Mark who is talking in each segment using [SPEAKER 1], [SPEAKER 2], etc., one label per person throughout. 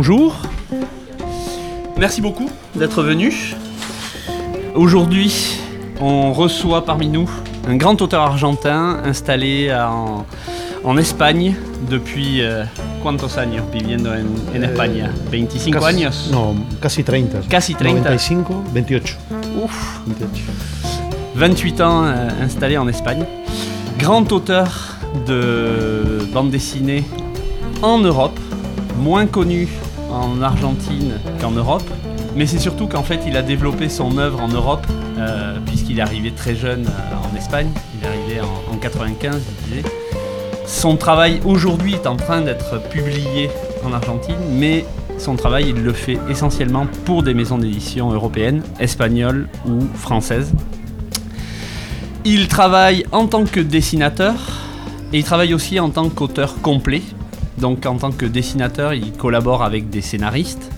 [SPEAKER 1] Bonjour. Merci beaucoup d'être venu. Aujourd'hui, on reçoit parmi nous un grand auteur argentin installé en, en Espagne depuis euh, ¿cuántos años viviendo en, en España? ¿25
[SPEAKER 2] Casi-
[SPEAKER 1] años?
[SPEAKER 2] No, casi 30.
[SPEAKER 1] Casi 30.
[SPEAKER 2] 95, 28.
[SPEAKER 1] Ouf
[SPEAKER 2] 28.
[SPEAKER 1] 28 ans euh, installé en Espagne. Grand auteur de bande dessinée en Europe, moins connu en Argentine qu'en Europe. Mais c'est surtout qu'en fait il a développé son œuvre en Europe euh, puisqu'il est arrivé très jeune euh, en Espagne. Il est arrivé en, en 95, je disais. Son travail aujourd'hui est en train d'être publié en Argentine, mais son travail il le fait essentiellement pour des maisons d'édition européennes, espagnoles ou françaises. Il travaille en tant que dessinateur et il travaille aussi en tant qu'auteur complet. Donc en tant que dessinateur, il collabore avec des scénaristes.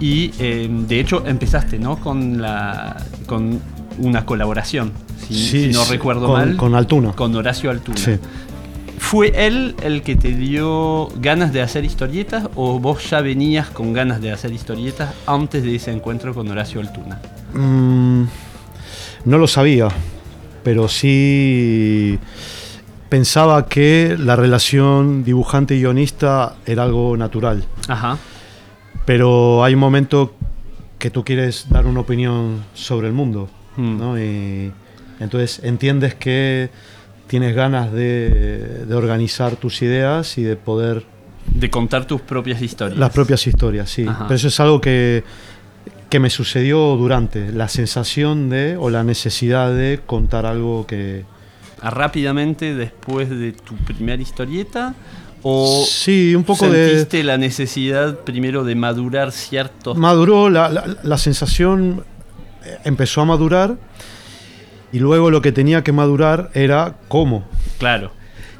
[SPEAKER 1] Y eh, de hecho empezaste, ¿no? Con, la, con una colaboración, si, si no
[SPEAKER 2] sí,
[SPEAKER 1] recuerdo
[SPEAKER 2] con,
[SPEAKER 1] mal,
[SPEAKER 2] Con Altuna.
[SPEAKER 1] con Horacio Altuna.
[SPEAKER 2] Sí.
[SPEAKER 1] ¿Fue él el que te dio ganas de hacer historietas o vos ya venías con ganas de hacer historietas antes de ese encuentro con Horacio Altuna?
[SPEAKER 2] Mm, no lo sabía, pero sí pensaba que la relación dibujante y guionista era algo natural.
[SPEAKER 1] Ajá.
[SPEAKER 2] Pero hay un momento que tú quieres dar una opinión sobre el mundo,
[SPEAKER 1] Mm.
[SPEAKER 2] ¿no? Y entonces entiendes que tienes ganas de, de organizar tus ideas y de poder
[SPEAKER 1] De contar tus propias historias.
[SPEAKER 2] las propias historias, sí.
[SPEAKER 1] Ajá.
[SPEAKER 2] Pero eso es algo que, que me sucedió durante, la sensación de o la necesidad de contar algo que...
[SPEAKER 1] Rápidamente después de tu primera historieta o
[SPEAKER 2] Sí, un poco de...
[SPEAKER 1] sentiste la necesidad primero de madurar ciertos
[SPEAKER 2] Maduró, la, la- la sensación eh, empezó a madurar y luego lo que tenía que madurar era cómo.
[SPEAKER 1] claro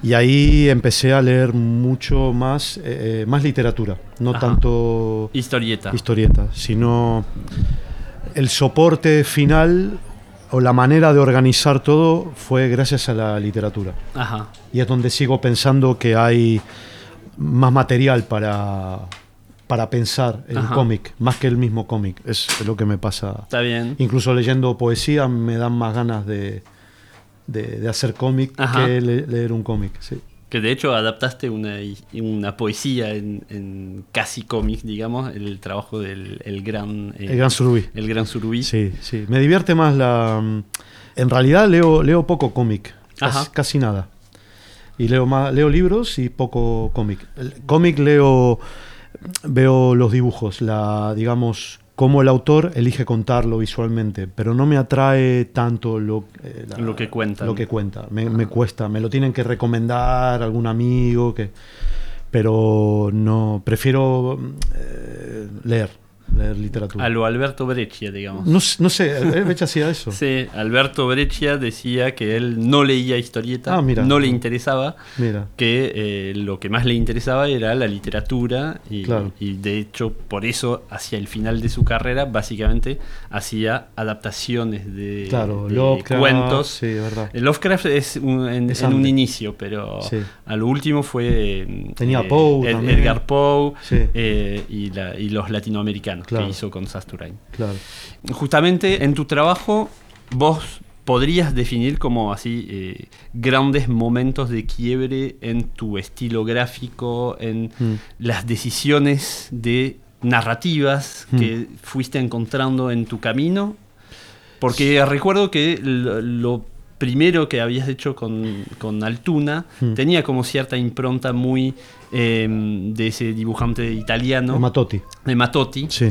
[SPEAKER 2] Y ahí empecé a leer mucho más, eh, más literatura, no
[SPEAKER 1] Ajá.
[SPEAKER 2] tanto
[SPEAKER 1] historieta
[SPEAKER 2] historieta, sino el soporte final o la manera de organizar todo fue gracias a la literatura.
[SPEAKER 1] ajá
[SPEAKER 2] Y es donde sigo pensando que hay más material para, para pensar el cómic, más que el mismo cómic. Es lo que me pasa.
[SPEAKER 1] está bien
[SPEAKER 2] Incluso leyendo poesía me dan más ganas de, de, de hacer cómic que le- leer un cómic. sí.
[SPEAKER 1] Que de hecho adaptaste una, una poesía en, en casi cómic digamos el trabajo del el gran eh,
[SPEAKER 2] El Gran Surubí.
[SPEAKER 1] el gran surubí
[SPEAKER 2] Sí, sí. Me divierte más la. En realidad leo, leo poco cómic, casi, casi nada. Y leo más, leo libros y poco cómic. Cómic leo, veo los dibujos, la, digamos, cómo el autor elige contarlo visualmente, pero no me atrae tanto lo, eh, la-
[SPEAKER 1] Lo que cuentan.
[SPEAKER 2] Lo que cuenta. Me, me cuesta, me lo tienen que recomendar algún amigo que, pero no, prefiero eh, leer, leer literatura.
[SPEAKER 1] a lo Alberto Breccia digamos
[SPEAKER 2] No, no sé, ¿eh? Becha hacía eso.
[SPEAKER 1] Sí, Alberto Breccia decía que él no leía historieta,
[SPEAKER 2] Ah, mira.
[SPEAKER 1] no le interesaba,
[SPEAKER 2] Mira.
[SPEAKER 1] que eh, lo que más le interesaba era la literatura y,
[SPEAKER 2] Claro.
[SPEAKER 1] y de hecho por eso hacia el final de su carrera básicamente hacía adaptaciones de,
[SPEAKER 2] Claro,
[SPEAKER 1] de
[SPEAKER 2] Lovecraft,
[SPEAKER 1] cuentos.
[SPEAKER 2] sí, verdad.
[SPEAKER 1] El Lovecraft es un- en,
[SPEAKER 2] Es
[SPEAKER 1] en un inicio, pero
[SPEAKER 2] Sí.
[SPEAKER 1] a lo último fue eh,
[SPEAKER 2] Tenía
[SPEAKER 1] eh,
[SPEAKER 2] Poe
[SPEAKER 1] Ed-. Edgar Poe
[SPEAKER 2] Sí.
[SPEAKER 1] eh, y, la- y los latinoamericanos
[SPEAKER 2] Claro.
[SPEAKER 1] que hizo con Sasturain.
[SPEAKER 2] Claro.
[SPEAKER 1] Justamente en tu trabajo, vos podrías definir como así eh, grandes momentos de quiebre en tu estilo gráfico, en
[SPEAKER 2] Mm.
[SPEAKER 1] las decisiones de narrativas
[SPEAKER 2] Mm.
[SPEAKER 1] que fuiste encontrando en tu camino. Porque recuerdo que lo, lo primero que habías hecho con, con Altuna
[SPEAKER 2] Mm.
[SPEAKER 1] tenía como cierta impronta muy eh, de ese dibujante italiano,
[SPEAKER 2] Matotti.
[SPEAKER 1] de Matotti.
[SPEAKER 2] Sí.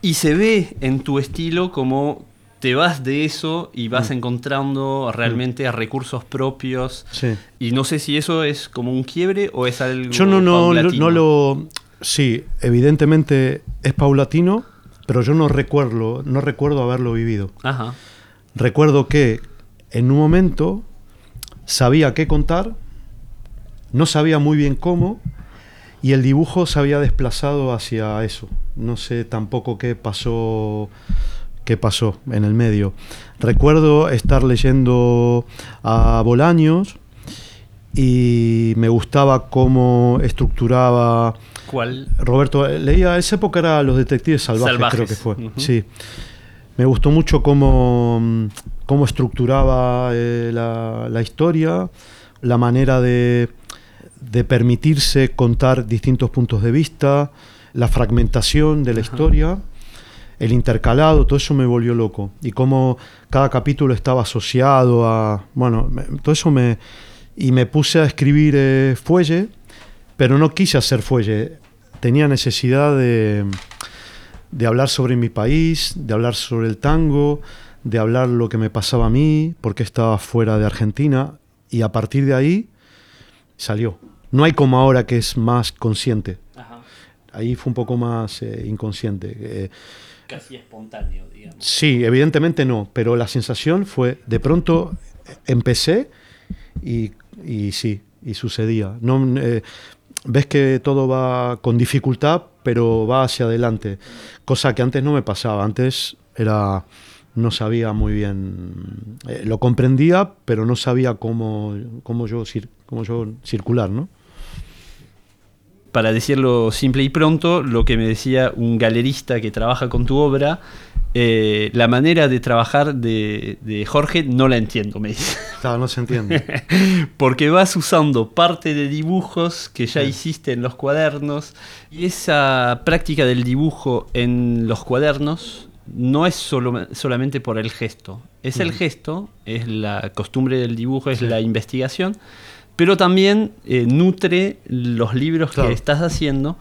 [SPEAKER 1] Y se ve en tu estilo como te vas de eso y vas
[SPEAKER 2] Mm.
[SPEAKER 1] encontrando realmente recursos propios.
[SPEAKER 2] Sí.
[SPEAKER 1] Y no sé si eso es como un quiebre o es algo
[SPEAKER 2] Yo no, no, lo- no lo. Sí, evidentemente es paulatino, pero yo no recuerdo, no recuerdo haberlo vivido.
[SPEAKER 1] Ajá.
[SPEAKER 2] Recuerdo que en un momento sabía qué contar, no sabía muy bien cómo, y el dibujo se había desplazado hacia eso. No sé tampoco qué pasó qué pasó en el medio. Recuerdo estar leyendo a Bolaños y me gustaba cómo estructuraba
[SPEAKER 1] ¿Cuál?
[SPEAKER 2] Roberto, leía, esa época era Los Detectives Salvajes,
[SPEAKER 1] Salvajes,
[SPEAKER 2] creo que fue. Sí. Me gustó mucho cómo, mm, cómo estructuraba eh, la, la historia, la manera de, de permitirse contar distintos puntos de vista, la fragmentación de la historia, el intercalado, todo eso me volvió loco. Y cómo cada capítulo estaba asociado a... Bueno, me- todo eso me... Y me puse a escribir eh, fuelle, pero no quise hacer fuelle. Tenía necesidad de, de hablar sobre mi país, de hablar sobre el tango, de hablar lo que me pasaba a mí, porque estaba fuera de Argentina, y a partir de ahí salió. No hay como ahora que es más consciente. Ahí fue un poco más eh, inconsciente. Eh,
[SPEAKER 1] Casi espontáneo, digamos.
[SPEAKER 2] sí, evidentemente no, pero la sensación fue, de pronto eh, empecé y, y sí, y sucedía. No, eh, ves que todo va con dificultad, pero va hacia adelante. Cosa que antes no me pasaba. Antes era no sabía muy bien. eh, lo comprendía, pero no sabía cómo, cómo, yo, cómo yo circular, ¿no?
[SPEAKER 1] Para decirlo simple y pronto, lo que me decía un galerista que trabaja con tu obra, eh, la manera de trabajar de, de Jorge no la entiendo, me dice.
[SPEAKER 2] Claro, no se entiende.
[SPEAKER 1] Porque vas usando parte de dibujos que ya hiciste en los cuadernos y esa práctica del dibujo en los cuadernos no es solo, solamente por el gesto. Es el gesto, es la costumbre del dibujo, es la investigación, pero también eh, nutre los libros
[SPEAKER 2] Claro.
[SPEAKER 1] que estás haciendo.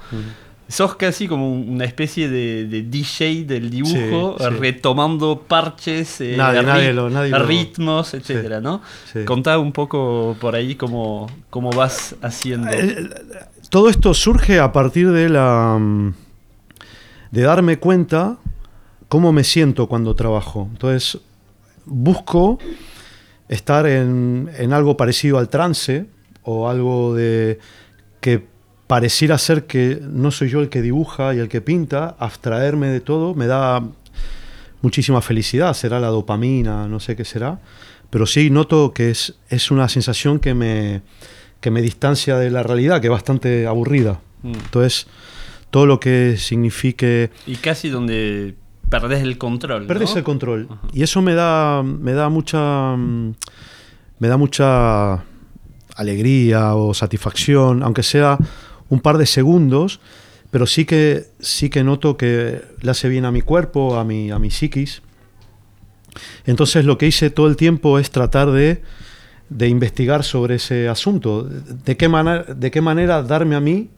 [SPEAKER 1] Sos casi como una especie de, de DJ del dibujo,
[SPEAKER 2] Sí, sí.
[SPEAKER 1] retomando parches, eh,
[SPEAKER 2] Nadie-
[SPEAKER 1] rit-
[SPEAKER 2] nadie lo- nadie lo-
[SPEAKER 1] ritmos, etcétera, ¿no? Contá un poco por ahí cómo, cómo vas haciendo.
[SPEAKER 2] Eh, Todo esto surge a partir de la mm, de darme cuenta cómo me siento cuando trabajo. Entonces busco estar en, en algo parecido al trance o algo de que pareciera ser que no soy yo el que dibuja y el que pinta, abstraerme de todo me da muchísima felicidad, será la dopamina, no sé qué será, pero sí noto que es, es una sensación que me, que me distancia de la realidad, que es bastante aburrida.
[SPEAKER 1] Mm.
[SPEAKER 2] Entonces, todo lo que signifique...
[SPEAKER 1] Y casi donde perdés el control.
[SPEAKER 2] Perdes
[SPEAKER 1] ¿no?
[SPEAKER 2] el control.
[SPEAKER 1] Ajá.
[SPEAKER 2] Y eso me da, me da mucha... Me da mucha alegría o satisfacción, aunque sea un par de segundos, pero sí que, sí que noto que le hace bien a mi cuerpo, a mi, a mi psiquis. Entonces lo que hice todo el tiempo es tratar de, de investigar sobre ese asunto. De qué, manera, de qué manera darme a mí,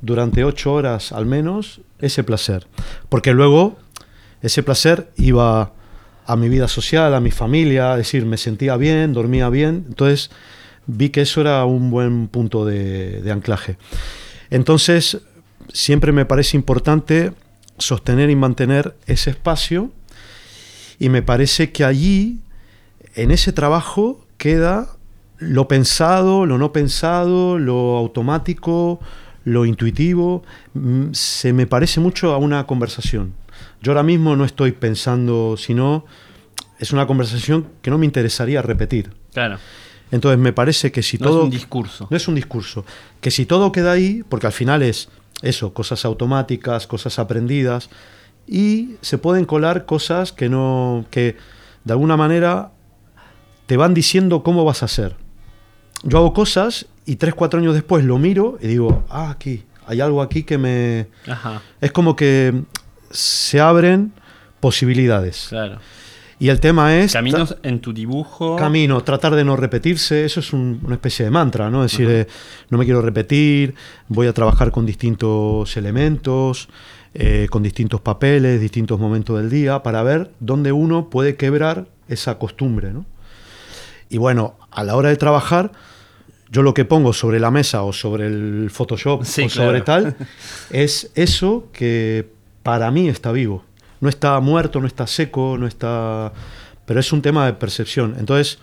[SPEAKER 2] durante ocho horas al menos, ese placer. Porque luego ese placer iba a mi vida social, a mi familia, es decir, me sentía bien, dormía bien. Entonces vi que eso era un buen punto de, de anclaje. Entonces, siempre me parece importante sostener y mantener ese espacio y me parece que allí, en ese trabajo, queda lo pensado, lo no pensado, lo automático, lo intuitivo. Mm, Se me parece mucho a una conversación. Yo ahora mismo no estoy pensando, sino es una conversación que no me interesaría repetir.
[SPEAKER 1] Claro.
[SPEAKER 2] Entonces me parece que si
[SPEAKER 1] No
[SPEAKER 2] todo...
[SPEAKER 1] es un discurso.
[SPEAKER 2] No es un discurso. Que si todo queda ahí, porque al final es eso, cosas automáticas, cosas aprendidas, y se pueden colar cosas que no. que de alguna manera te van diciendo cómo vas a hacer. Yo hago cosas y tres, cuatro años después lo miro y digo, ah, aquí, hay algo aquí que me.
[SPEAKER 1] Ajá,
[SPEAKER 2] Es como que se abren posibilidades.
[SPEAKER 1] claro.
[SPEAKER 2] Y el tema es.
[SPEAKER 1] Caminos en tu dibujo.
[SPEAKER 2] Camino, tratar de no repetirse, eso es un- una especie de mantra, ¿no? Es decir, eh, no me quiero repetir, voy a trabajar con distintos elementos, eh, con distintos papeles, distintos momentos del día, para ver dónde uno puede quebrar esa costumbre, ¿no? Y bueno, a la hora de trabajar, yo lo que pongo sobre la mesa o sobre el Photoshop
[SPEAKER 1] Sí,
[SPEAKER 2] o sobre
[SPEAKER 1] claro.
[SPEAKER 2] tal, es eso que para mí está vivo. No está muerto, no está seco, no está... Pero es un tema de percepción. Entonces,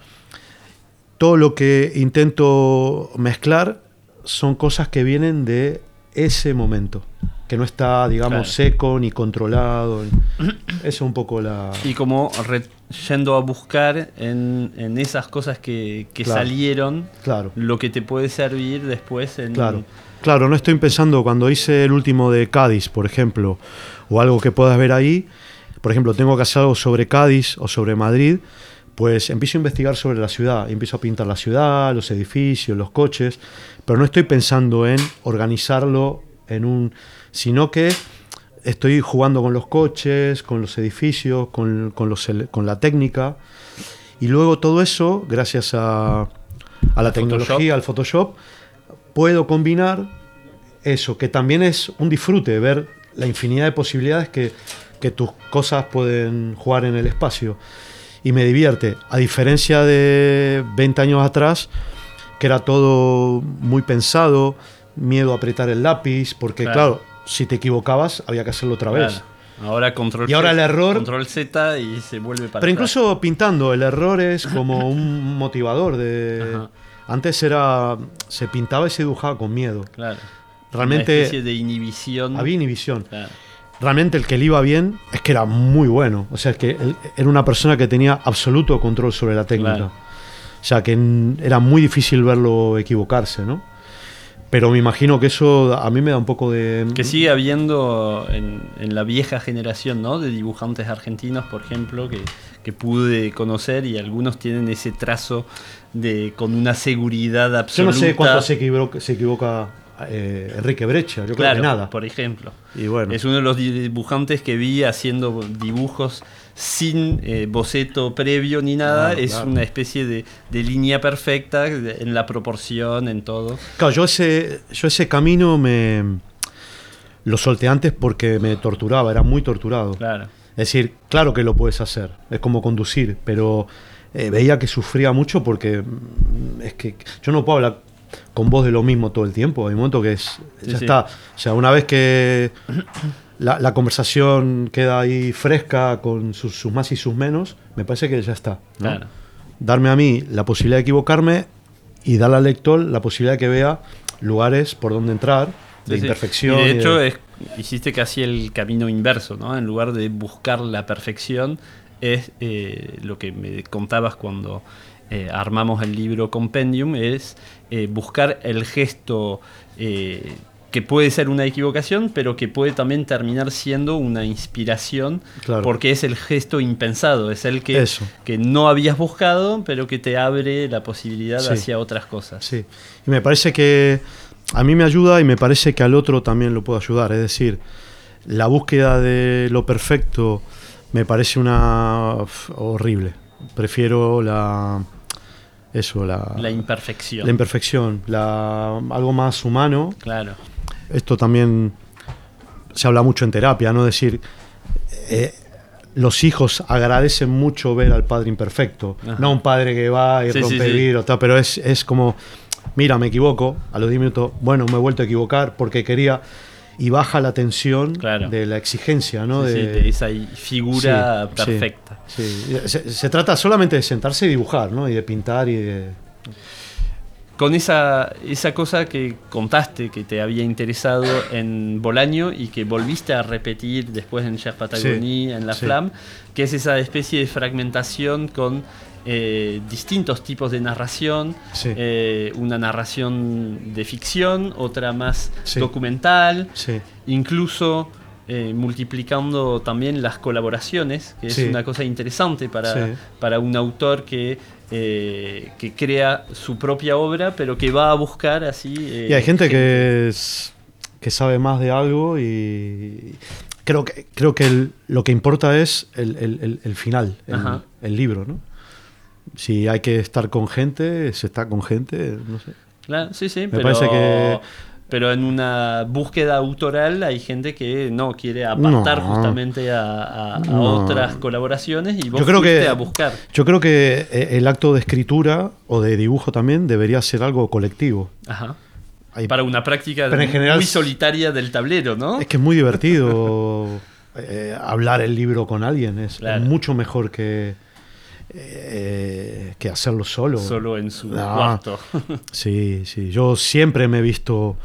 [SPEAKER 2] todo lo que intento mezclar son cosas que vienen de ese momento, que no está, digamos,
[SPEAKER 1] Claro.
[SPEAKER 2] seco ni controlado. Esa es un poco la...
[SPEAKER 1] Y como yendo a buscar en, en esas cosas que, que
[SPEAKER 2] Claro.
[SPEAKER 1] salieron
[SPEAKER 2] Claro.
[SPEAKER 1] lo que te puede servir después en...
[SPEAKER 2] Claro. Claro, no estoy pensando cuando hice el último de Cádiz, por ejemplo, o algo que puedas ver ahí, por ejemplo, tengo que hacer algo sobre Cádiz o sobre Madrid, pues empiezo a investigar sobre la ciudad, empiezo a pintar la ciudad, los edificios, los coches, pero no estoy pensando en organizarlo en un, sino que estoy jugando con los coches, con los edificios, con, con los con la técnica, y luego todo eso, gracias a, a la tecnología, al Photoshop, puedo combinar eso, que también es un disfrute, ver la infinidad de posibilidades que, que tus cosas pueden jugar en el espacio. Y me divierte, a diferencia de 20 años atrás, que era todo muy pensado, miedo a apretar el lápiz, porque
[SPEAKER 1] Claro.
[SPEAKER 2] claro, si te equivocabas había que hacerlo otra vez.
[SPEAKER 1] Claro. Ahora control
[SPEAKER 2] Y ahora el error-
[SPEAKER 1] Control Z y se vuelve para
[SPEAKER 2] Pero
[SPEAKER 1] atrás.
[SPEAKER 2] incluso pintando, el error es como un motivador de...
[SPEAKER 1] Ajá.
[SPEAKER 2] Antes era... se pintaba y se dibujaba con miedo.
[SPEAKER 1] Claro.
[SPEAKER 2] Realmente
[SPEAKER 1] Una especie de inhibición.
[SPEAKER 2] había inhibición.
[SPEAKER 1] Claro.
[SPEAKER 2] Realmente el que le iba bien es que era muy bueno. O sea, es que él era una persona que tenía absoluto control sobre la técnica.
[SPEAKER 1] Claro.
[SPEAKER 2] O sea, que era muy difícil verlo equivocarse, ¿no? Pero me imagino que eso a mí me da un poco de...
[SPEAKER 1] Que sigue habiendo en, en la vieja generación, ¿no? De dibujantes argentinos, por ejemplo, que, que pude conocer y algunos tienen ese trazo de con una seguridad
[SPEAKER 2] Yo
[SPEAKER 1] absoluta.
[SPEAKER 2] no sé cuánto se equivoca, se equivoca eh, Enrique Brecha. Yo creo que nada.
[SPEAKER 1] por ejemplo.
[SPEAKER 2] Y bueno.
[SPEAKER 1] Es uno de los dibujantes que vi haciendo dibujos sin eh, boceto previo ni nada.
[SPEAKER 2] Claro,
[SPEAKER 1] es
[SPEAKER 2] claro.
[SPEAKER 1] una especie de, de línea perfecta en la proporción, en todo.
[SPEAKER 2] Claro, yo ese, yo ese camino me lo solté antes porque me torturaba, era muy torturado.
[SPEAKER 1] Claro.
[SPEAKER 2] Es decir, claro que lo puedes hacer, es como conducir, pero eh, veía que sufría mucho porque mm, es que yo no puedo hablar con vos de lo mismo todo el tiempo. Hay un momento que es,
[SPEAKER 1] Sí,
[SPEAKER 2] ya
[SPEAKER 1] sí.
[SPEAKER 2] está. O sea, una vez que la, la conversación queda ahí fresca con sus, sus más y sus menos, me parece que ya está. ¿no?
[SPEAKER 1] Claro.
[SPEAKER 2] Darme a mí la posibilidad de equivocarme y darle al lector la posibilidad de que vea lugares por donde entrar, de
[SPEAKER 1] Sí,
[SPEAKER 2] imperfección.
[SPEAKER 1] Y de
[SPEAKER 2] y
[SPEAKER 1] hecho,
[SPEAKER 2] de-
[SPEAKER 1] es- hiciste casi el camino inverso, ¿no? En lugar de buscar la perfección, es eh, lo que me contabas cuando eh, armamos el libro Compendium, es eh, buscar el gesto eh, que puede ser una equivocación, pero que puede también terminar siendo una inspiración,
[SPEAKER 2] Claro.
[SPEAKER 1] porque es el gesto impensado, es el que,
[SPEAKER 2] Eso.
[SPEAKER 1] que no habías buscado, pero que te abre la posibilidad
[SPEAKER 2] Sí.
[SPEAKER 1] hacia otras cosas.
[SPEAKER 2] Sí, y me parece que a mí me ayuda y me parece que al otro también lo puede ayudar. Es decir, la búsqueda de lo perfecto me parece una horrible. Prefiero la eso, la,
[SPEAKER 1] La imperfección.
[SPEAKER 2] la imperfección, la, algo más humano.
[SPEAKER 1] claro.
[SPEAKER 2] Esto también se habla mucho en terapia, ¿no? Decir, eh, los hijos agradecen mucho ver al padre imperfecto,
[SPEAKER 1] Ajá.
[SPEAKER 2] no un padre que va y
[SPEAKER 1] Sí, sí,
[SPEAKER 2] rompe
[SPEAKER 1] sí.
[SPEAKER 2] vidrio, tal, pero es, es como, mira, me equivoco, a los 10 minutos, bueno, me he vuelto a equivocar porque quería, y baja la tensión
[SPEAKER 1] Claro.
[SPEAKER 2] de la exigencia, ¿no?
[SPEAKER 1] Sí, sí,
[SPEAKER 2] de,
[SPEAKER 1] esa figura
[SPEAKER 2] Sí,
[SPEAKER 1] perfecta.
[SPEAKER 2] sí. Se, se trata solamente de sentarse y dibujar, ¿no? Y de pintar y de...
[SPEAKER 1] Con esa, esa cosa que contaste que te había interesado en Bolaño y que volviste a repetir después en Chef Patagonie, en La
[SPEAKER 2] sí.
[SPEAKER 1] Flamme, que es esa especie de fragmentación con eh, distintos tipos de narración,
[SPEAKER 2] Sí.
[SPEAKER 1] eh, una narración de ficción, otra más
[SPEAKER 2] Sí.
[SPEAKER 1] documental,
[SPEAKER 2] Sí,
[SPEAKER 1] incluso eh, multiplicando también las colaboraciones, que es una cosa interesante para, para un autor que, eh, que crea su propia obra, pero que va a buscar así... eh,
[SPEAKER 2] Y hay gente que, es- que sabe más de algo y creo que, creo que el- lo que importa es el, el- el- final, el libro, ¿no? Si hay que estar con gente, se está con gente, no sé.
[SPEAKER 1] Claro, sí, sí,
[SPEAKER 2] Me
[SPEAKER 1] pero,
[SPEAKER 2] parece que-
[SPEAKER 1] pero en una búsqueda autoral hay gente que no quiere apartar
[SPEAKER 2] No.
[SPEAKER 1] justamente a, a- a
[SPEAKER 2] No.
[SPEAKER 1] otras colaboraciones y vos
[SPEAKER 2] Yo creo que-
[SPEAKER 1] a buscar.
[SPEAKER 2] Yo creo que eh, el acto de escritura o de dibujo también debería ser algo colectivo.
[SPEAKER 1] Ajá.
[SPEAKER 2] Hay-
[SPEAKER 1] Para una práctica
[SPEAKER 2] Pero en general
[SPEAKER 1] muy solitaria del tablero, ¿no?
[SPEAKER 2] Es que es muy divertido eh, hablar el libro con alguien, es, es
[SPEAKER 1] Claro.
[SPEAKER 2] mucho mejor que, eh, que hacerlo solo.
[SPEAKER 1] Solo en su
[SPEAKER 2] No.
[SPEAKER 1] cuarto.
[SPEAKER 2] Sí, sí. Yo siempre me he visto.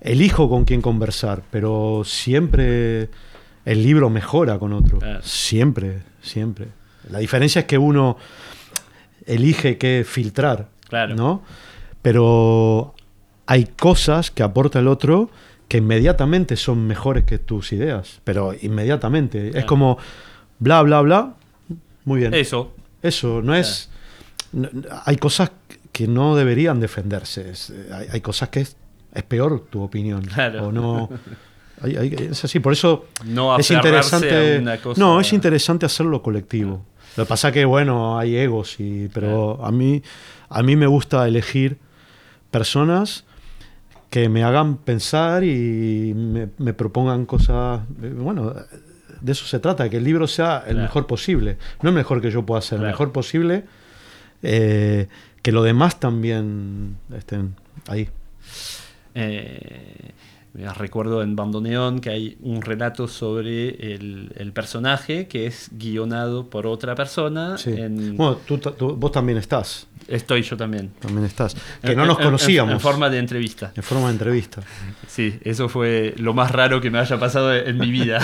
[SPEAKER 2] Elijo con quién conversar, pero siempre el libro mejora con otro.
[SPEAKER 1] Claro.
[SPEAKER 2] Siempre, siempre. La diferencia es que uno elige qué filtrar,
[SPEAKER 1] Claro.
[SPEAKER 2] ¿no? Pero hay cosas que aporta el otro que inmediatamente son mejores que tus ideas, pero inmediatamente. Es como bla, bla, bla. Muy bien.
[SPEAKER 1] Eso.
[SPEAKER 2] Eso, no es... no- hay cosas que no deberían defenderse. Es- hay, hay cosas que es, es peor tu opinión.
[SPEAKER 1] Claro.
[SPEAKER 2] O no... hay- hay- es así, por eso
[SPEAKER 1] No
[SPEAKER 2] es interesante...
[SPEAKER 1] cosa-
[SPEAKER 2] No, es interesante hacerlo colectivo. Lo que pasa que, bueno, hay egos, y, pero a, mí, a mí me gusta elegir personas que me hagan pensar y me, me propongan cosas... eh, Bueno, de eso se trata, que el libro sea el
[SPEAKER 1] Claro.
[SPEAKER 2] mejor posible. No el mejor que yo pueda hacer, el
[SPEAKER 1] Claro.
[SPEAKER 2] mejor posible. eh, que los demás también estén ahí.
[SPEAKER 1] Eh, recuerdo en Bandoneón que hay un relato sobre el, el personaje que es guionado por otra persona.
[SPEAKER 2] Sí.
[SPEAKER 1] en-
[SPEAKER 2] Bueno, tú, tú- vos también estás.
[SPEAKER 1] Estoy yo también.
[SPEAKER 2] También estás. Que
[SPEAKER 1] En-
[SPEAKER 2] no nos
[SPEAKER 1] en- en-
[SPEAKER 2] conocíamos.
[SPEAKER 1] En, forma de entrevista.
[SPEAKER 2] En forma de entrevista.
[SPEAKER 1] Sí, eso fue lo más raro que me haya pasado en mi vida.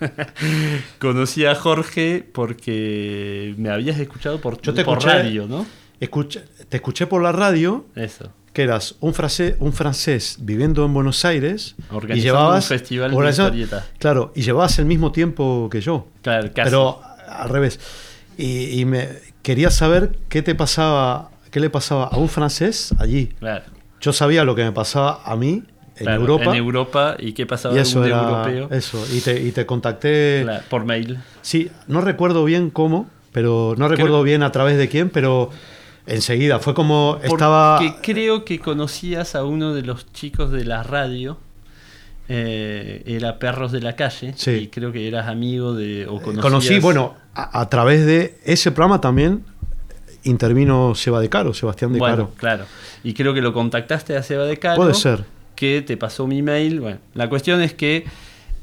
[SPEAKER 1] Conocí a Jorge porque me habías escuchado por,
[SPEAKER 2] Yo te
[SPEAKER 1] por
[SPEAKER 2] escuché-
[SPEAKER 1] radio, ¿no?
[SPEAKER 2] Escucha- te escuché por la radio
[SPEAKER 1] Eso.
[SPEAKER 2] que eras un, frase- un francés viviendo en Buenos Aires y llevabas
[SPEAKER 1] un festival de.
[SPEAKER 2] Claro, y llevabas el mismo tiempo que yo.
[SPEAKER 1] Claro, casi.
[SPEAKER 2] Pero al revés. Y, y me quería saber qué te pasaba, qué le pasaba a un francés allí.
[SPEAKER 1] Claro,
[SPEAKER 2] Yo sabía lo que me pasaba a mí en
[SPEAKER 1] claro,
[SPEAKER 2] Europa.
[SPEAKER 1] En Europa, ¿y qué pasaba
[SPEAKER 2] y eso
[SPEAKER 1] un
[SPEAKER 2] era
[SPEAKER 1] europeo?
[SPEAKER 2] eso. Y te, y te contacté.
[SPEAKER 1] Claro, por mail.
[SPEAKER 2] Sí, no recuerdo bien cómo, pero no recuerdo bien a través de quién, pero enseguida fue como estaba.
[SPEAKER 1] Porque creo que conocías a uno de los chicos de la radio. eh, era Perros de la Calle.
[SPEAKER 2] Sí.
[SPEAKER 1] Y creo que eras amigo de. O conocías-
[SPEAKER 2] Conocí, bueno, a, a través de ese programa también intervino Seba de Caro, Sebastián de
[SPEAKER 1] Bueno,
[SPEAKER 2] Caro.
[SPEAKER 1] claro. Y creo que lo contactaste a Seba de Caro.
[SPEAKER 2] Puede ser.
[SPEAKER 1] Que te pasó mi mail. Bueno, la cuestión es que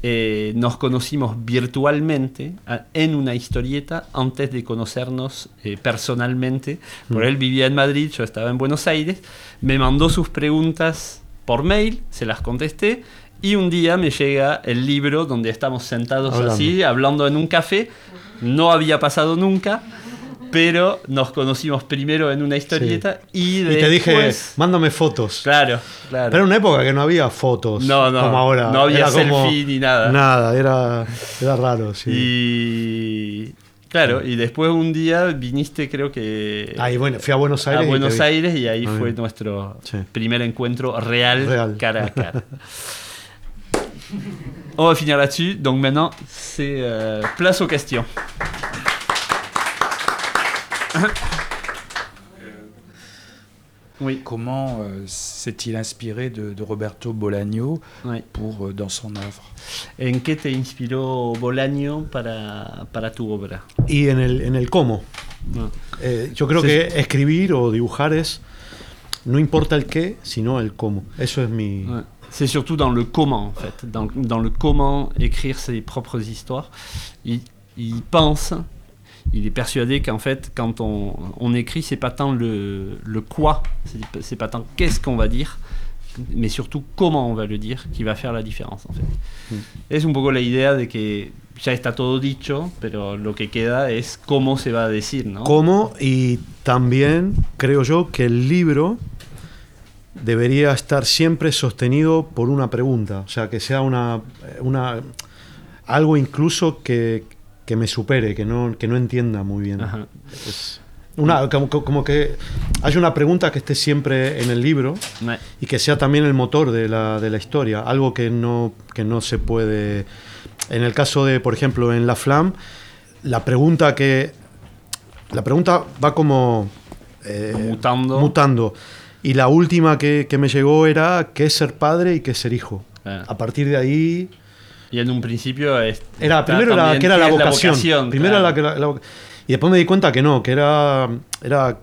[SPEAKER 1] eh, nos conocimos virtualmente a- en una historieta antes de conocernos eh, personalmente. Por
[SPEAKER 2] Mm.
[SPEAKER 1] él vivía en Madrid, yo estaba en Buenos Aires. Me mandó sus preguntas por mail, se las contesté. Y un día me llega el libro donde estamos sentados
[SPEAKER 2] Hablando.
[SPEAKER 1] así, hablando en un café. No había pasado nunca, pero nos conocimos primero en una historieta y
[SPEAKER 2] Y
[SPEAKER 1] después...
[SPEAKER 2] te dije, mándame fotos.
[SPEAKER 1] Claro, claro.
[SPEAKER 2] Pero era una época que no había fotos
[SPEAKER 1] No, no,
[SPEAKER 2] como ahora.
[SPEAKER 1] no había
[SPEAKER 2] Era como-
[SPEAKER 1] selfie ni nada.
[SPEAKER 2] Nada, era, era raro, sí.
[SPEAKER 1] Y claro, y después un día viniste, creo que
[SPEAKER 2] Ahí, bueno, fui a Buenos
[SPEAKER 1] a
[SPEAKER 2] Aires. y te
[SPEAKER 1] Buenos
[SPEAKER 2] vi.
[SPEAKER 1] Aires y ahí fue nuestro
[SPEAKER 2] Sí.
[SPEAKER 1] primer encuentro real,
[SPEAKER 2] Real.
[SPEAKER 1] cara a cara. On va finir là-dessus. Donc maintenant, c'est euh, place aux questions. Oui.
[SPEAKER 3] Comment euh, s'est-il inspiré de, de Roberto Bolaño
[SPEAKER 1] oui.
[SPEAKER 3] pour, euh, dans son œuvre?
[SPEAKER 1] ¿En qué te inspiró Bolaño para, para tu obra?
[SPEAKER 2] Y en el, en el cómo.
[SPEAKER 1] No.
[SPEAKER 2] Eh, yo creo que escribir o dibujar es. No importa el qué, sino el cómo. Eso es mi.
[SPEAKER 1] Ouais. C'est surtout dans le comment, en fait. Dans, dans le comment écrire ses propres histoires. Il, il pense, il est persuadé qu'en fait, quand on, on écrit, c'est pas tant le, le quoi, c'est- pas tant qu'est-ce qu'on va dire, mais surtout comment on va le dire qui va faire la différence, en fait.
[SPEAKER 2] Mm.
[SPEAKER 1] Es un poco la idea de que ya está todo dicho, pero lo que queda es cómo se va a decir, ¿no?
[SPEAKER 2] Cómo y también creo yo que el libro debería estar siempre sostenido por una pregunta, o sea, que sea una, una algo incluso que, que me supere, que no, que no entienda muy bien.
[SPEAKER 1] Ajá.
[SPEAKER 2] Es una, como, como que haya una pregunta que esté siempre en el libro y que sea también el motor de la, de la historia, algo que no, que no se puede... En el caso de, por ejemplo, en La Flam, la pregunta que... La pregunta va como... eh,
[SPEAKER 1] Mutando.
[SPEAKER 2] Mutando. Y la última que, que me llegó era qué es ser padre y qué es ser hijo.
[SPEAKER 1] Ah.
[SPEAKER 2] A partir de ahí...
[SPEAKER 1] Y en un principio es-
[SPEAKER 2] Era, primero era que era
[SPEAKER 1] qué
[SPEAKER 2] la
[SPEAKER 1] es
[SPEAKER 2] vocación. primero
[SPEAKER 1] claro.
[SPEAKER 2] era la la- la y después me di cuenta que no, que era, era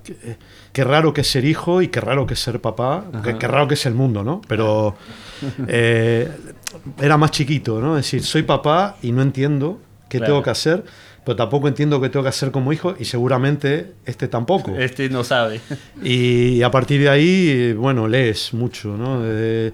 [SPEAKER 2] qué raro que es ser hijo y qué raro que es ser papá,
[SPEAKER 1] Ajá.
[SPEAKER 2] qué raro que es el mundo, ¿no? Pero eh, era más chiquito, ¿no? Es decir, soy papá y no entiendo qué
[SPEAKER 1] Claro.
[SPEAKER 2] tengo que hacer, pero tampoco entiendo qué tengo que hacer como hijo y seguramente este tampoco.
[SPEAKER 1] Este no sabe.
[SPEAKER 2] Y a partir de ahí, bueno, lees mucho, ¿no? Desde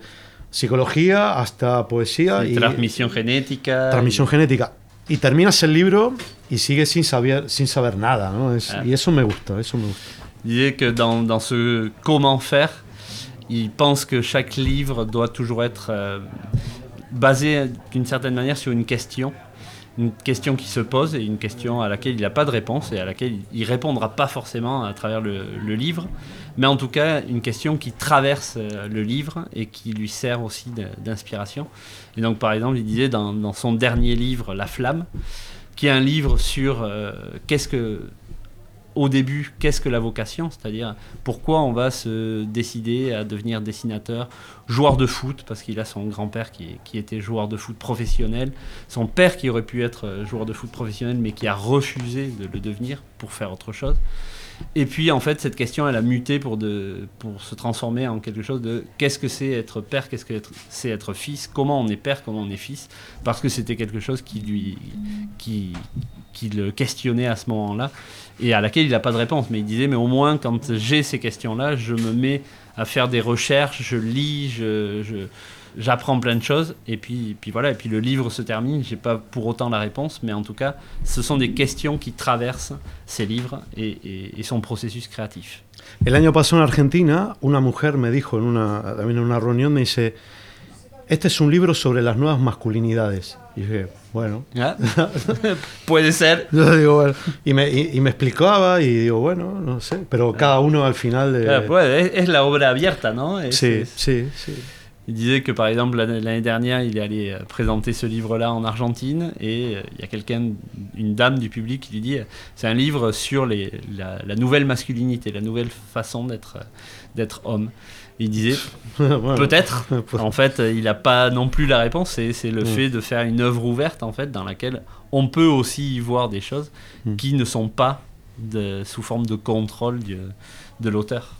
[SPEAKER 2] psicología hasta poesía
[SPEAKER 1] Sí,
[SPEAKER 2] y
[SPEAKER 1] transmisión genética.
[SPEAKER 2] transmisión genética. y terminas el libro y sigues sin saber, sin saber nada, ¿no? Es-
[SPEAKER 1] Ah.
[SPEAKER 2] Y eso me gusta, eso me gusta.
[SPEAKER 1] Que dans, dans ce comment faire, il pense que chaque livre doit toujours être euh, basé d'une certaine manière sur une question. Une question qui se pose et une question à laquelle il n'a pas de réponse et à laquelle il répondra pas forcément à travers le, livre, mais en tout cas une question qui traverse euh, le livre et qui lui sert aussi d'inspiration. Et donc par exemple, il disait dans, dans son dernier livre, La Flamme, qui est un livre sur euh, qu'est-ce que au début, qu'est-ce que la vocation C'est-à-dire, pourquoi on va se décider à devenir dessinateur, joueur de foot, parce qu'il a son grand-père qui, était joueur de foot professionnel, son père qui aurait pu être joueur de foot professionnel, mais qui a refusé de le devenir pour faire autre chose. Et puis, en fait, cette question, elle a muté pour, se transformer en quelque chose de qu'est-ce que c'est être père, qu'est-ce que c'est être fils, comment on est père, comment on est fils, parce que c'était quelque chose qui, lui, qui le questionnait à ce moment-là et à laquelle il n'a pas de réponse. Mais il disait, mais au moins, quand j'ai ces questions-là, je me mets à faire des recherches, je lis, je, je- j'apprends plein de choses, et puis, puis voilà, et puis le livre se termine, j'ai pas pour autant la réponse, mais en tout cas, ce sont des questions qui traversent ces livres et, et- et son processus créatif.
[SPEAKER 2] El año pasado en Argentina, una mujer me dijo en una, en una reunión, me dice, este es un libro sobre las nuevas masculinidades. Y dije, bueno,
[SPEAKER 1] Ah. Puede ser.
[SPEAKER 2] yo digo, bueno. Y, me, y, y me explicaba y digo, bueno, no sé, pero cada uno al final de...
[SPEAKER 1] Claro, puede, es, es la obra abierta, ¿no? Es-
[SPEAKER 2] sí,
[SPEAKER 1] es-
[SPEAKER 2] sí, sí.
[SPEAKER 1] Il disait que par exemple l'année dernière, il est allé euh, présenter ce livre-là en Argentine et euh, il y a quelqu'un, une dame du public qui lui dit euh, c'est un livre sur les, la, la nouvelle masculinité, la nouvelle façon d'être d'être homme. Il disait peut-être. En fait, il n'a pas non plus la réponse. C'est le
[SPEAKER 2] Mm.
[SPEAKER 1] fait de faire une œuvre ouverte en fait dans laquelle on peut aussi y voir des choses
[SPEAKER 2] Mm.
[SPEAKER 1] qui ne sont pas de, sous forme de contrôle du- de l'auteur.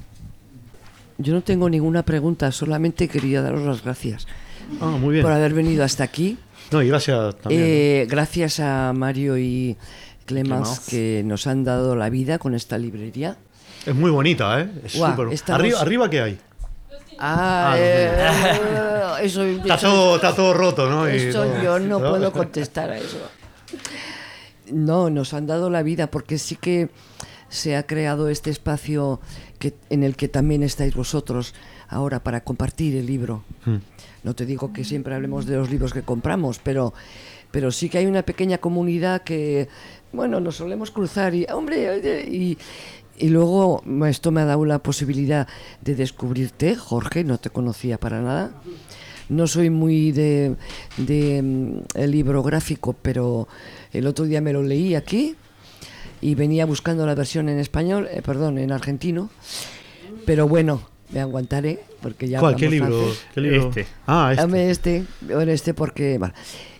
[SPEAKER 4] Yo no tengo ninguna pregunta, solamente quería daros las gracias
[SPEAKER 2] Ah, muy bien.
[SPEAKER 4] por haber venido hasta aquí.
[SPEAKER 2] No, y gracias también.
[SPEAKER 4] Eh, gracias a Mario y Clemens que nos han dado la vida con esta librería.
[SPEAKER 2] es muy bonita, ¿eh? Es
[SPEAKER 4] estamos-
[SPEAKER 2] arriba, ¿Arriba qué hay?
[SPEAKER 4] Ah,
[SPEAKER 2] Ah,
[SPEAKER 4] eh, eso,
[SPEAKER 2] Está
[SPEAKER 4] eso-
[SPEAKER 2] todo, está todo roto, ¿no? Y
[SPEAKER 4] Eso
[SPEAKER 2] todo-
[SPEAKER 4] yo no puedo contestar a eso. No, nos han dado la vida porque sí que se ha creado este espacio que, en el que también estáis vosotros ahora para compartir el libro.
[SPEAKER 2] Hmm.
[SPEAKER 4] No te digo que siempre hablemos de los libros que compramos, pero, pero sí que hay una pequeña comunidad que, bueno, nos solemos cruzar y, hombre, y, y luego esto me ha dado la posibilidad de descubrirte, Jorge, no te conocía para nada. No soy muy de, de mm, el libro gráfico, pero el otro día me lo leí aquí y venía buscando la versión en español, eh, perdón, en argentino. Pero bueno, me aguantaré porque ya
[SPEAKER 2] ¿Cuál? ¿Qué libro? ¿Qué libro?
[SPEAKER 1] Este.
[SPEAKER 2] Ah, este.
[SPEAKER 4] Dame este, bueno, este porque... vale.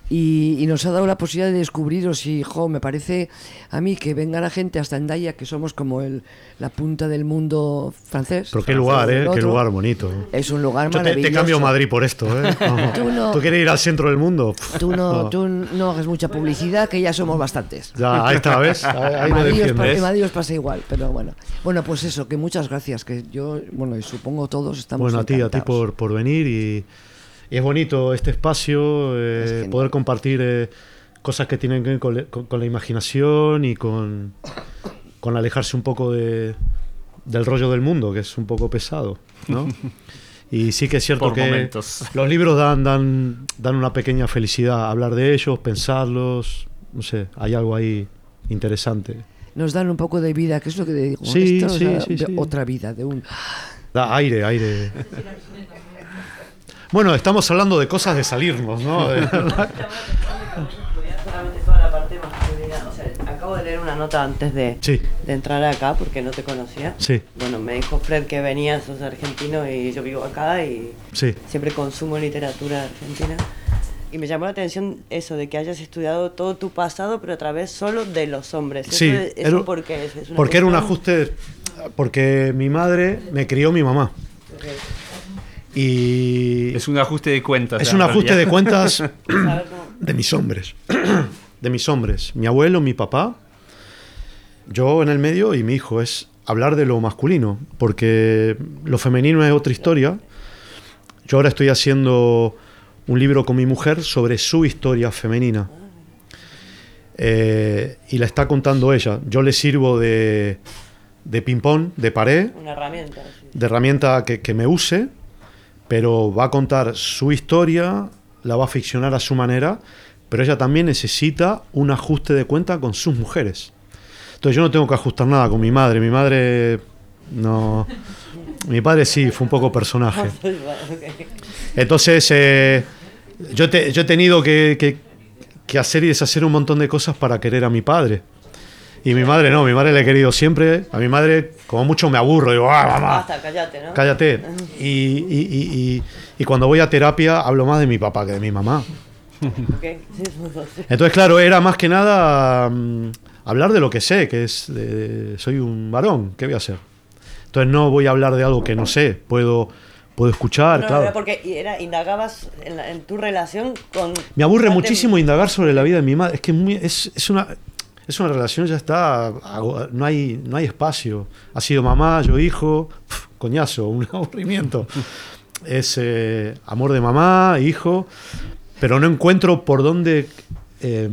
[SPEAKER 4] Y, y nos ha dado la posibilidad de descubriros y, jo, me parece a mí que venga la gente hasta Endaya, que somos como el, la punta del mundo francés.
[SPEAKER 2] Pero qué
[SPEAKER 4] francés
[SPEAKER 2] lugar, ¿eh? Qué lugar bonito.
[SPEAKER 4] Es un lugar
[SPEAKER 2] Yo te, te
[SPEAKER 4] maravilloso.
[SPEAKER 2] cambio Madrid por esto, ¿eh? No.
[SPEAKER 4] Tú no.
[SPEAKER 2] ¿Tú quieres ir al centro del mundo?
[SPEAKER 4] Tú no, tú no hagas mucha publicidad, que ya somos bastantes.
[SPEAKER 2] Ya, ahí está, ¿ves? Ahí, ahí
[SPEAKER 4] Madrid os, pa- Madrid os pasa igual, pero bueno. Bueno, pues eso, que muchas gracias, que yo, bueno, y supongo todos estamos
[SPEAKER 2] Bueno, a ti, a ti por, por venir y, y es bonito este espacio, eh,
[SPEAKER 4] Es
[SPEAKER 2] poder compartir eh, cosas que tienen que ver con, le- con- con la imaginación y con, con alejarse un poco de, del rollo del mundo, que es un poco pesado, ¿no? Y sí que es cierto
[SPEAKER 1] Por
[SPEAKER 2] que
[SPEAKER 1] momentos.
[SPEAKER 2] los libros dan, dan, dan una pequeña felicidad, hablar de ellos, pensarlos, no sé, hay algo ahí interesante.
[SPEAKER 4] Nos dan un poco de vida, que es lo que digo.
[SPEAKER 2] Sí,
[SPEAKER 4] Esto
[SPEAKER 2] sí,
[SPEAKER 4] da
[SPEAKER 2] sí, sí.
[SPEAKER 4] otra vida, de un...
[SPEAKER 2] Da aire, aire. Bueno, estamos hablando de cosas de salirnos, ¿no? De-
[SPEAKER 5] acabo de leer una nota antes de,
[SPEAKER 2] Sí,
[SPEAKER 5] de entrar acá porque no te conocía.
[SPEAKER 2] sí,
[SPEAKER 5] Bueno, me dijo Fred que venías, sos argentino y yo vivo acá y
[SPEAKER 2] sí.
[SPEAKER 5] siempre consumo literatura argentina. Y me llamó la atención eso de que hayas estudiado todo tu pasado, pero a través solo de los hombres.
[SPEAKER 2] Sí,
[SPEAKER 5] ¿Eso, eso
[SPEAKER 2] era-
[SPEAKER 5] por qué es? ¿Es una
[SPEAKER 2] Porque era un
[SPEAKER 5] cuestión?
[SPEAKER 2] ajuste, porque mi madre me crió mi mamá.
[SPEAKER 5] Ok.
[SPEAKER 2] Y
[SPEAKER 1] Es un ajuste de cuentas.
[SPEAKER 2] es un ajuste de cuentas de mis hombres. De mis hombres. Mi abuelo, mi papá, yo en el medio y mi hijo. Es hablar de lo masculino, porque lo femenino es otra historia. Yo ahora estoy haciendo un libro con mi mujer sobre su historia femenina. eh, y la está contando ella. Yo le sirvo de, de ping-pong, de pared,
[SPEAKER 5] Una herramienta. sí.
[SPEAKER 2] de herramienta que, que me use, pero va a contar su historia, la va a ficcionar a su manera, pero ella también necesita un ajuste de cuenta con sus mujeres. Entonces yo no tengo que ajustar nada con mi madre, mi madre no... Mi padre sí, fue un poco personaje. Entonces, eh, yo, te- yo he tenido que, que- que hacer y deshacer un montón de cosas para querer a mi padre. Y mi madre no, mi madre le he querido siempre. A mi madre, como mucho, me aburro. Digo, ah, mamá,
[SPEAKER 5] Basta, cállate, ¿no?
[SPEAKER 2] cállate. Y, y- y- y- y cuando voy a terapia, hablo más de mi papá que de mi mamá.
[SPEAKER 5] Ok, sí, somos dos.
[SPEAKER 2] Entonces, claro, era más que nada mm, hablar de lo que sé, que es, de- soy un varón, ¿qué voy a hacer? Entonces no voy a hablar de algo que no sé, puedo, puedo escuchar,
[SPEAKER 5] No,
[SPEAKER 2] claro.
[SPEAKER 5] era porque era, indagabas en, la- en tu relación con...
[SPEAKER 2] Me aburre muchísimo indagar sobre la vida de mi madre. Es que muy- es, es una, es una relación, ya está. No hay, no hay espacio. Ha sido mamá, yo hijo. pf, coñazo, un aburrimiento. Es eh, amor de mamá, hijo. Pero no encuentro por dónde. eh,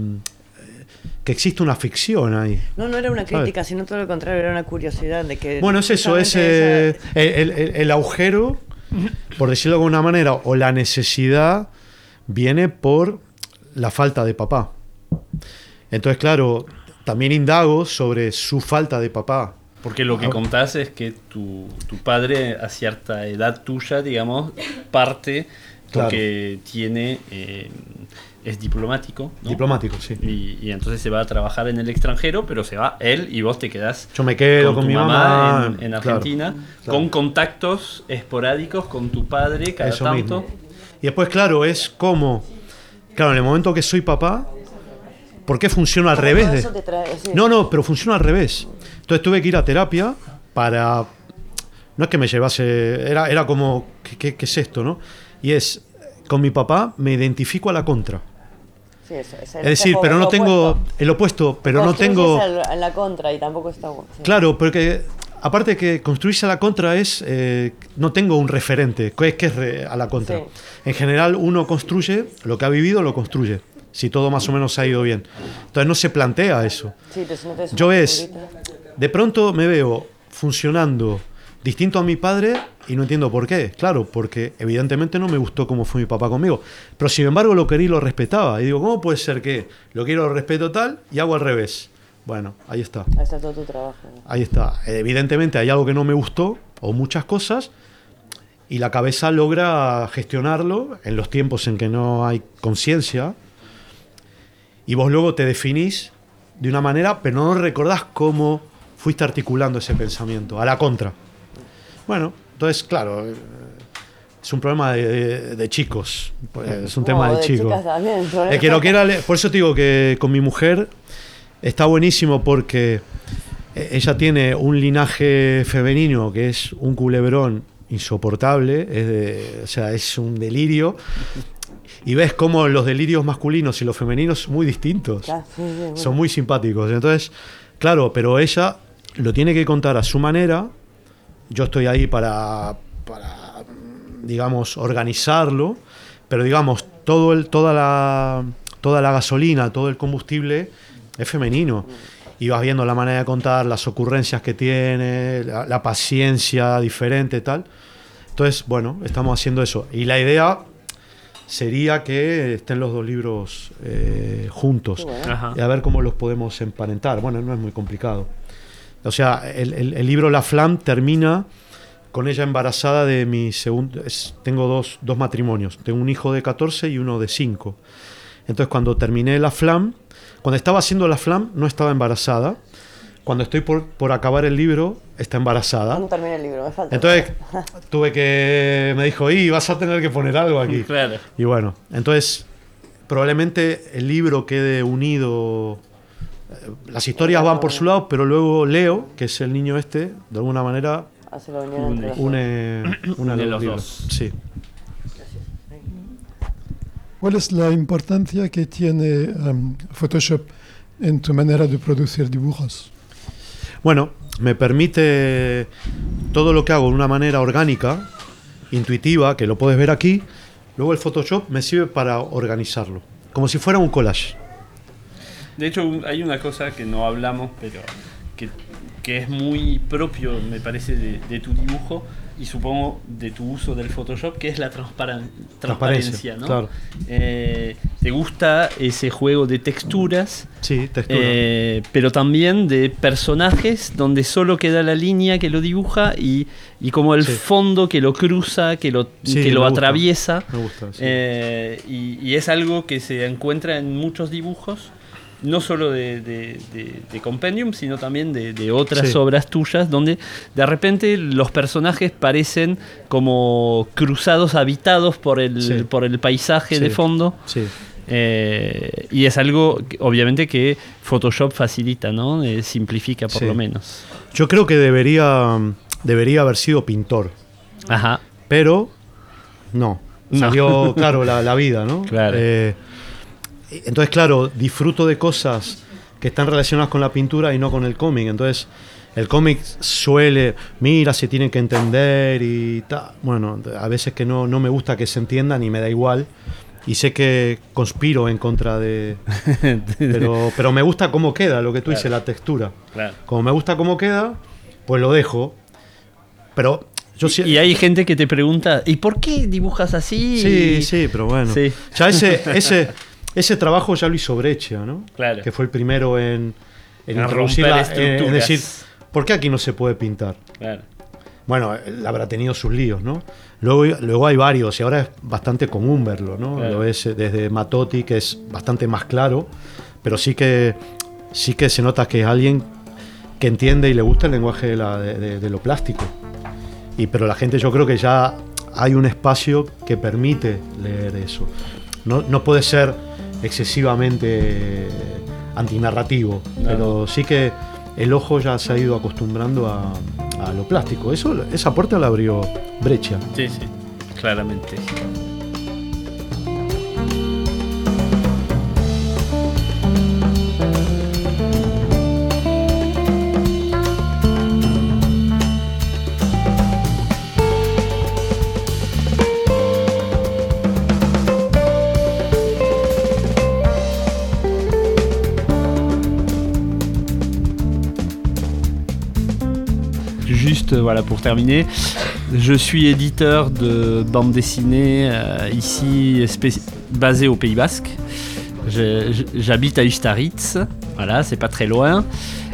[SPEAKER 2] que existe una ficción ahí.
[SPEAKER 5] No, no era una
[SPEAKER 2] ¿Sabes?
[SPEAKER 5] crítica, sino todo lo contrario, era una curiosidad de que...
[SPEAKER 2] Bueno, es eso, es eh,
[SPEAKER 5] esa-
[SPEAKER 2] el, el- el agujero, por decirlo de alguna manera, o la necesidad viene por la falta de papá. Entonces, claro, también indago sobre su falta de papá.
[SPEAKER 1] Porque lo que contás es que tu, tu padre a cierta edad tuya, digamos, parte
[SPEAKER 2] Claro.
[SPEAKER 1] porque tiene eh, es diplomático. ¿no?
[SPEAKER 2] Diplomático, sí.
[SPEAKER 1] Y, y entonces se va a trabajar en el extranjero, pero se va él y vos te quedás
[SPEAKER 2] Yo me quedo con,
[SPEAKER 1] tu
[SPEAKER 2] mi mamá,
[SPEAKER 1] en, en
[SPEAKER 2] claro,
[SPEAKER 1] Argentina,
[SPEAKER 2] claro.
[SPEAKER 1] con contactos esporádicos con tu padre cada
[SPEAKER 2] Eso
[SPEAKER 1] tanto.
[SPEAKER 2] mismo. Y después, claro, es como. Claro, en el momento que soy papá, ¿por qué funciona al revés?
[SPEAKER 5] todo
[SPEAKER 2] de-
[SPEAKER 5] eso te trae- sí.
[SPEAKER 2] No, no, pero funciona al revés. Entonces tuve que ir a terapia para. No es que me llevase. Era, era como. ¿qué, qué, qué es esto, no? Y es. Con mi papá me identifico a la contra.
[SPEAKER 5] Sí, eso, es,
[SPEAKER 2] Es decir, pero no tengo.
[SPEAKER 5] opuesto.
[SPEAKER 2] El opuesto, pero no tengo.
[SPEAKER 5] En la contra y tampoco está bueno. sí.
[SPEAKER 2] Claro, porque aparte que construirse a la contra es, eh, no tengo un referente, ¿qué es, re- a la contra?
[SPEAKER 5] Sí.
[SPEAKER 2] En general uno construye, lo que ha vivido lo construye, si todo más o menos ha ido bien. Entonces no se plantea eso.
[SPEAKER 5] Sí, pero si no te des
[SPEAKER 2] Yo
[SPEAKER 5] una
[SPEAKER 2] es,
[SPEAKER 5] figurita.
[SPEAKER 2] de pronto me veo funcionando distinto a mi padre y no entiendo por qué. Claro, porque evidentemente no me gustó cómo fue mi papá conmigo. Pero sin embargo lo quería y lo respetaba. Y digo, ¿cómo puede ser que lo quiero, lo respeto tal y hago al revés? Bueno, ahí está.
[SPEAKER 5] Ahí está todo tu trabajo. ¿no?
[SPEAKER 2] Ahí está. Evidentemente hay algo que no me gustó, o muchas cosas, y la cabeza logra gestionarlo en los tiempos en que no hay conciencia, y vos luego te definís de una manera, pero no recordás cómo fuiste articulando ese pensamiento, a la contra. Bueno, entonces, claro, es un problema de, de- de chicos, es un tema de, chicos.
[SPEAKER 5] también, el
[SPEAKER 2] que lo quiera por eso te digo que con mi mujer está buenísimo porque eh, ella tiene un linaje femenino que es un culebrón insoportable, es de- o sea, es un delirio. Y ves cómo los delirios masculinos y los femeninos son muy distintos.
[SPEAKER 5] Claro, sí, sí, bueno.
[SPEAKER 2] Son muy simpáticos. Entonces, claro, pero ella lo tiene que contar a su manera. Yo estoy ahí para, para digamos, organizarlo. Pero, digamos, todo el, toda, la, toda la gasolina, todo el combustible es femenino. Y vas viendo la manera de contar, las ocurrencias que tiene, la, la paciencia diferente, tal. Entonces, bueno, estamos haciendo eso. Y la idea sería que estén los dos libros eh, juntos
[SPEAKER 1] Ajá.
[SPEAKER 2] y a ver cómo los podemos emparentar. Bueno, no es muy complicado. O sea, el, el- el libro La Flam termina con ella embarazada de mi segundo... es- tengo dos, dos matrimonios. Tengo un hijo de 14 y uno de 5. Entonces, cuando terminé La Flam, cuando estaba haciendo La Flam, no estaba embarazada. Cuando estoy por, por acabar el libro, está embarazada.
[SPEAKER 5] No terminé el libro, me falta.
[SPEAKER 2] Entonces, tuve que... Me dijo, y vas a tener que poner algo aquí.
[SPEAKER 1] Claro.
[SPEAKER 2] Y bueno, entonces probablemente el libro quede unido. eh, Las historias van por su lado, pero luego Leo, que es el niño este, de alguna manera
[SPEAKER 5] Hace la unión entre los dos.
[SPEAKER 2] une, une
[SPEAKER 1] Une
[SPEAKER 2] los,
[SPEAKER 1] los
[SPEAKER 2] libros.
[SPEAKER 1] dos.
[SPEAKER 2] Sí.
[SPEAKER 6] ¿Cuál es la importancia que tiene em, Photoshop en tu manera de producir dibujos?
[SPEAKER 2] Bueno, me permite todo lo que hago de una manera orgánica, intuitiva, que lo puedes ver aquí. Luego el Photoshop me sirve para organizarlo, como si fuera un collage.
[SPEAKER 1] De hecho, hay una cosa que no hablamos, pero que, que es muy propio, me parece, de, de tu dibujo y supongo de tu uso del Photoshop, que es la transparencia, ¿no?
[SPEAKER 2] claro.
[SPEAKER 1] Eh, ¿Te gusta ese juego de texturas?
[SPEAKER 2] Sí, textura.
[SPEAKER 1] Eh, pero también de personajes donde solo queda la línea que lo dibuja y, y como el
[SPEAKER 2] Sí.
[SPEAKER 1] fondo que lo cruza, que lo,
[SPEAKER 2] Sí,
[SPEAKER 1] que lo
[SPEAKER 2] gusta.
[SPEAKER 1] atraviesa.
[SPEAKER 2] Me gusta. sí.
[SPEAKER 1] Eh, y, y es algo que se encuentra en muchos dibujos, no solo de, de- de- de Compendium, sino también de, otras
[SPEAKER 2] Sí.
[SPEAKER 1] obras tuyas, donde de repente los personajes parecen como cruzados, habitados por el,
[SPEAKER 2] Sí.
[SPEAKER 1] por el paisaje de fondo.
[SPEAKER 2] sí.
[SPEAKER 1] Eh, y es algo, obviamente, que Photoshop facilita, ¿no? Eh, simplifica por lo menos.
[SPEAKER 2] Yo creo que debería, debería haber sido pintor,
[SPEAKER 1] Ajá.
[SPEAKER 2] pero no.
[SPEAKER 1] No.
[SPEAKER 2] Salió, claro, la, la vida, ¿no?
[SPEAKER 1] Claro.
[SPEAKER 2] Eh, entonces, claro, disfruto de cosas que están relacionadas con la pintura y no con el cómic. Entonces, el cómic suele, mira, se tienen que entender y tal. Bueno, a veces que no, no me gusta que se entiendan y me da igual. Y sé que conspiro en contra de... Pero, pero me gusta cómo queda, lo que tú dices, la textura.
[SPEAKER 1] Claro.
[SPEAKER 2] Como me gusta cómo queda, pues lo dejo. Pero yo sí...
[SPEAKER 1] Y hay gente que te pregunta, ¿y por qué dibujas así?
[SPEAKER 2] Sí, sí, pero bueno.
[SPEAKER 1] Sí.
[SPEAKER 2] Ya ese, ese, ese trabajo ya lo hizo Breccia, ¿no?
[SPEAKER 1] Claro.
[SPEAKER 2] Que fue el primero en, en
[SPEAKER 1] En
[SPEAKER 2] introducir la- en- decir, ¿por qué aquí no se puede pintar?
[SPEAKER 1] Claro.
[SPEAKER 2] Bueno, él habrá tenido sus líos, ¿no? Luego, luego hay varios y ahora es bastante común verlo, ¿no?
[SPEAKER 1] Claro.
[SPEAKER 2] Lo ves eh, desde Matotti, que es bastante más claro, pero sí que, sí que se nota que es alguien que entiende y le gusta el lenguaje de, la- de- de- de lo plástico. Y, pero la gente yo creo que ya hay un espacio que permite leer eso. No, no puede ser excesivamente antinarrativo,
[SPEAKER 1] No.
[SPEAKER 2] pero sí que el ojo ya se ha ido acostumbrando a, a lo plástico. Eso, esa puerta la abrió Breccia.
[SPEAKER 1] Sí, sí, claramente. Voilà pour terminer, je suis éditeur de bande dessinée euh, ici basé au Pays Basque. J'habite à Ustaritz, voilà, c'est pas très loin.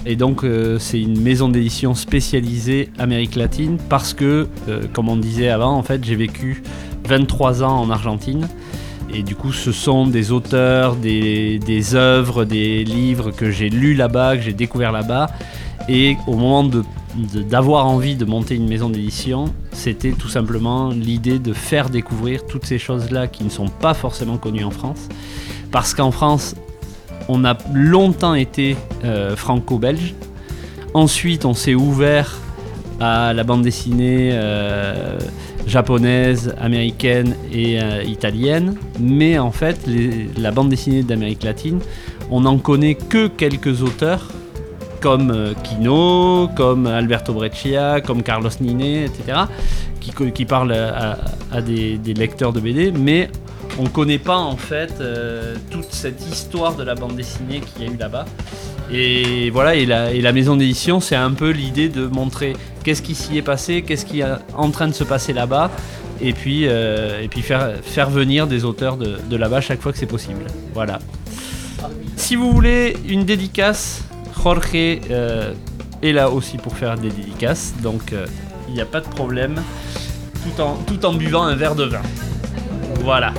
[SPEAKER 1] Et donc euh, c'est une maison d'édition spécialisée Amérique latine parce que, euh, comme on disait avant, en fait j'ai vécu 23 ans en Argentine. Et du coup, ce sont des auteurs, des, des œuvres, des livres que j'ai lus là-bas, que j'ai découvert là-bas. Et au moment de- d'avoir envie de monter une maison d'édition, c'était tout simplement l'idée de faire découvrir toutes ces choses-là qui ne sont pas forcément connues en France. Parce qu'en France, on a longtemps été euh, franco-belge. Ensuite, on s'est ouvert à la bande dessinée euh, japonaise, américaine et euh, italienne. Mais en fait, la bande dessinée d'Amérique latine, on n'en connaît que quelques auteurs comme euh, Kino, comme Alberto Breccia, comme Carlos Ninet, etc., qui, qui parlent à, des lecteurs de BD, mais on ne connaît pas en fait euh, toute cette histoire de la bande dessinée qu'il y a eu là-bas. Et voilà, et la, et la maison d'édition, c'est un peu l'idée de montrer qu'est-ce qui s'y est passé, qu'est-ce qui est en train de se passer là-bas, et puis, euh, et puis faire, faire venir des auteurs de, de là-bas chaque fois que c'est possible. Voilà. Si vous voulez une dédicace, Jorge euh, est là aussi pour faire des dédicaces, donc euh, il n'y a pas de problème, tout en, tout en buvant un verre de vin. Voilà.